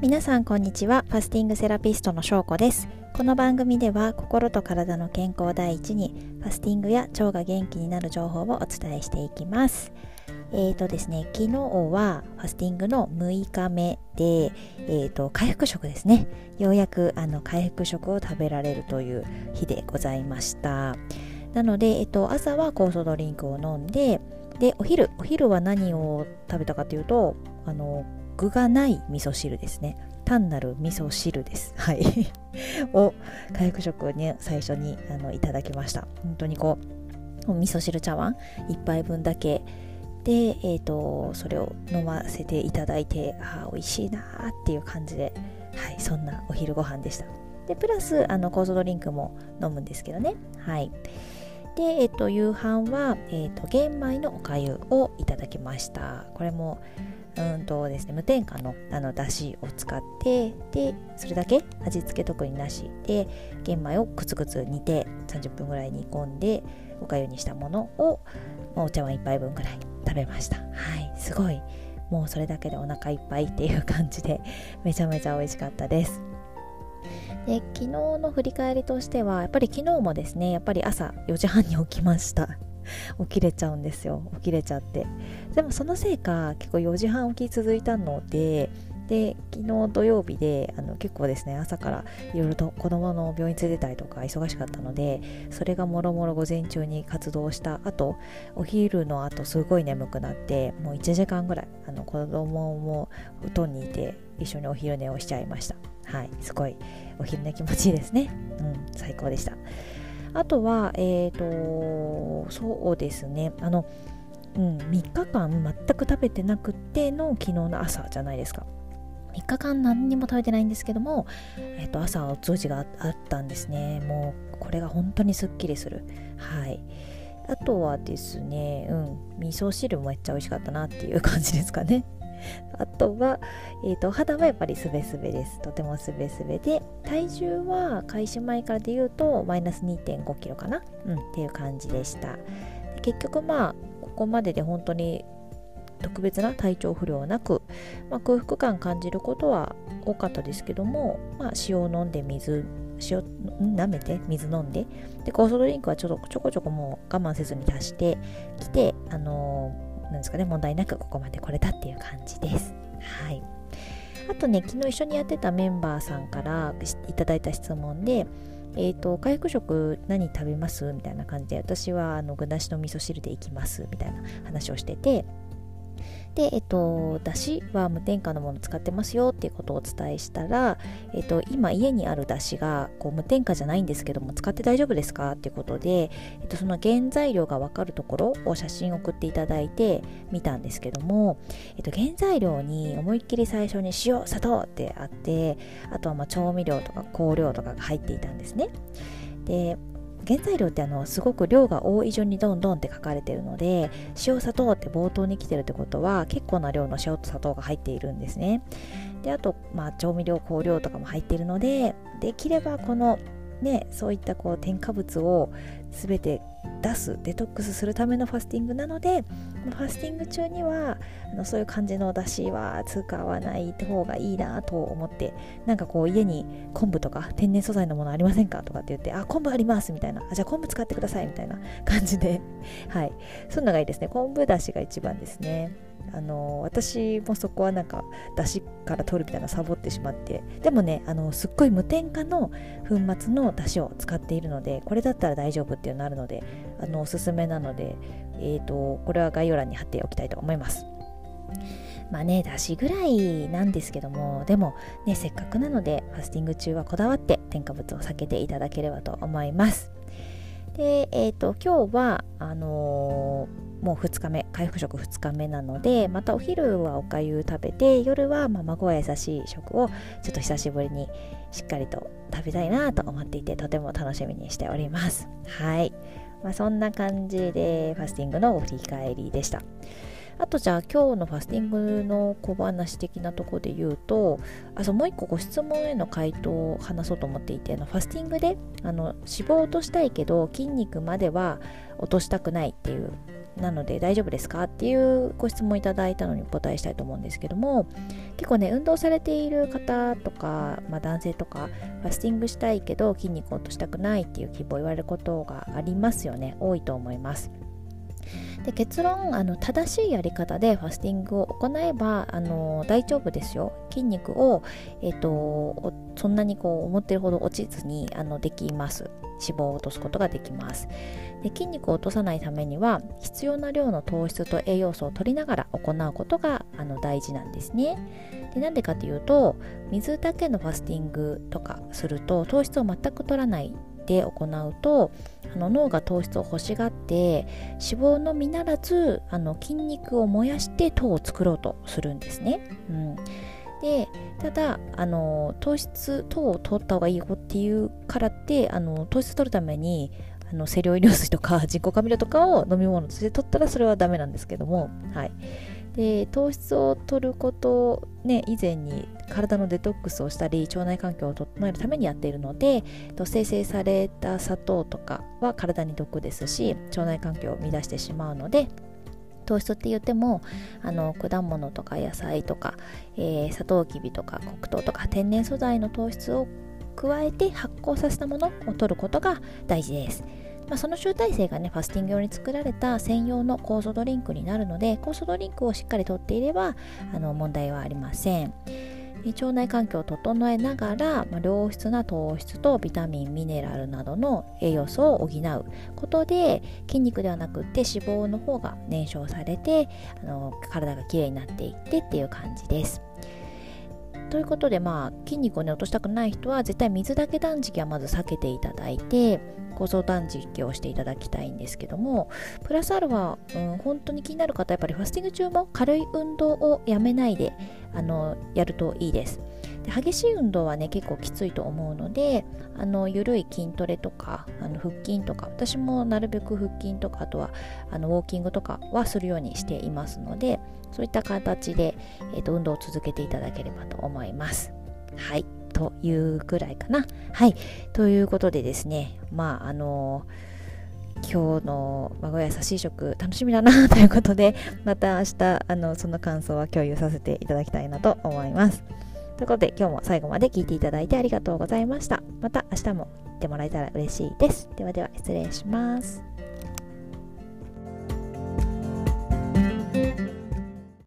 皆さんこんにちは。ファスティングセラピストのしょうこです。この番組では心と体の健康第一にファスティングや腸が元気になる情報をお伝えしていきます。えーとですね、昨日はファスティングの6日目で、えーと、回復食ですね。ようやくあの回復食を食べられるという日でございました。なので、えーと、朝は酵素ドリンクを飲んででお昼お昼は何を食べたかというとあの具がない味噌汁ですね。単なる味噌汁です。はい。を回復食をね最初にあのいただきました。本当にこう味噌汁茶碗1杯分だけで、えーと、それを飲ませていただいてあ美味しいなっていう感じで、はい、そんなお昼ご飯でした。でプラスあの酵素ドリンクも飲むんですけどね。はい。で、え、ー、と、夕飯は、え、ー、と、玄米のおかゆをいただきました。これもうんとですね、無添加のあのだしを使ってでそれだけ味付け特になしで玄米をくつくつ煮て30分ぐらい煮込んでおかゆにしたものをお茶碗1杯分ぐらい食べました。はい。すごい。もうそれだけでお腹いっぱいっていう感じでめちゃめちゃ美味しかったです。で昨日の振り返りとしてはやっぱり昨日もですねやっぱり朝4時半に起きました。起きれちゃうんですよ。起きれちゃって。でもそのせいか結構4時半起き続いたのでで昨日土曜日であの結構ですね朝からいろいろと子供の病院連れてたりとか忙しかったのでそれがもろもろ午前中に活動した。後お昼の後すごい眠くなってもう1時間ぐらいあの子供も布団にいて一緒にお昼寝をしちゃいました。はいすごいお昼寝気持ちいいですね。うん最高でした。あとは、え、ー、と、そうですね、あの、うん、3日間全く食べてなくての昨日の朝じゃないですか。3日間何にも食べてないんですけども、えっ、ー、と、朝お通じがあったんですね。もう、これが本当にすっきりする。はい。あとはですね、うん、味噌汁もめっちゃ美味しかったなっていう感じですかね。あとは、えーと、肌はやっぱりすべすべです。とてもすべすべで、体重は開始前からで言うとマイナス2.5キロかな、うん、っていう感じでした。結局まあ、ここまでで本当に特別な体調不良なく、まあ、空腹感感じることは多かったですけども、まあ、塩飲んで水塩舐めて水飲んでで酵素ドリンクはちょっとちょこちょこもう我慢せずに足してきてあのーなんですかね、問題なくここまで来れたっていう感じです。はい。あとね、昨日一緒にやってたメンバーさんからいただいた質問で、えっ、ー、と、回復食何食べます？みたいな感じで、私はあの具なしの味噌汁でいきますみたいな話をしてて、で、えっと、だしは無添加のものを使ってますよっていうことをお伝えしたら、えっと、今家にあるだしがこう無添加じゃないんですけども使って大丈夫ですか？っていうことで、えっと、その原材料がわかるところを写真送っていただいて見たんですけども、えっと、原材料に思いっきり最初に塩砂糖ってあってあとはま調味料とか香料とかが入っていたんですね。で原材料ってあのすごく量が多い順にどんどんって書かれてるので塩砂糖って冒頭に来てるってことは結構な量の塩と砂糖が入っているんですね。であと、まあ、調味料香料とかも入っているのでできればこのねそういったこう添加物を全て出すデトックスするためのファスティングなのでファスティング中にはあのそういう感じの出汁は使わない方がいいなと思ってなんかこう家に昆布とか天然素材のものありませんかとかって言ってあ昆布ありますみたいな。あじゃあ昆布使ってくださいみたいな感じで。はい。そういうのがいいですね。昆布だしが一番ですね。あの私もそこはなんか出汁から取るみたいなサボってしまってでもねあのすっごい無添加の粉末の出汁を使っているのでこれだったら大丈夫っていうのあるのであのおすすめなので、えーと、これは概要欄に貼っておきたいと思いますまあね、出汁ぐらいなんですけども、でもね、せっかくなので、ファスティング中はこだわって添加物を避けていただければと思います。で、え、ー、と、今日は、あのーもう2日目回復食2日目なのでまたお昼はおかゆ食べて夜はま孫は優しい食をちょっと久しぶりにしっかりと食べたいなと思っていてとても楽しみにしております。はい、まあ、そんな感じでファスティングの振り返りでした。あとじゃあ今日のファスティングの小話的なところで言うとあそうもう一個ご質問への回答を話そうと思っていてあのファスティングであの脂肪を落としたいけど筋肉までは落としたくないっていうなので大丈夫ですかっていうご質問いただいたのにお答えしたいと思うんですけども結構ね運動されている方とか、まあ、男性とかファスティングしたいけど筋肉を落としたくないっていう希望を言われることがありますよね。多いと思います。で結論あの正しいやり方でファスティングを行えばあの大丈夫ですよ。筋肉を、えーと、そんなにこう思ってるほど落ちずにあのできます。脂肪を落とすことができます。で筋肉を落とさないためには必要な量の糖質と栄養素を取りながら行うことがあの大事なんですね。でなんでかというと水だけのファスティングとかすると糖質を全く取らないで行うとあの脳が糖質を欲しがって脂肪のみならずあの筋肉を燃やして糖を作ろうとするんですね。うん、でただあの糖質糖を取った方がいいよっていうからってあの糖質取るためにあの清涼飲料水とか人工甘味料とかを飲み物として取ったらそれはダメなんですけども、はい、で糖質を取ることね以前に体のデトックスをしたり腸内環境を整えるためにやっているので生成された砂糖とかは体に毒ですし腸内環境を乱してしまうので糖質って言ってもあの果物とか野菜とか、えー、サトウキビとか黒糖とか天然素材の糖質を加えて発酵させたものを取ることが大事です。まあ、その集大成がね、ファスティング用に作られた専用の酵素ドリンクになるので、酵素ドリンクをしっかりとっていれば、あの問題はありません。腸内環境を整えながら、まあ、良質な糖質とビタミンミネラルなどの栄養素を補うことで筋肉ではなくて脂肪の方が燃焼されてあの体がきれいになっていってっていう感じです。ということでまあ筋肉をね落としたくない人は絶対水だけ断食はまず避けていただいて構造断食をしていただきたいんですけどもプラスアルファ、うん、本当に気になる方はやっぱりファスティング中も軽い運動をやめないであのやるといいです。で激しい運動はね結構きついと思うのであの緩い筋トレとかあの腹筋とか私もなるべく腹筋とかあとはあのウォーキングとかはするようにしていますのでそういった形で、えーと、運動を続けていただければと思いますはいというぐらいかなはいということでですねまああの今日の孫や優しい食楽しみだな ということでまた明日あのその感想は共有させていただきたいなと思います。ということで今日も最後まで聞いていただいてありがとうございました。また明日も見てもらえたら嬉しいです。ではでは失礼します。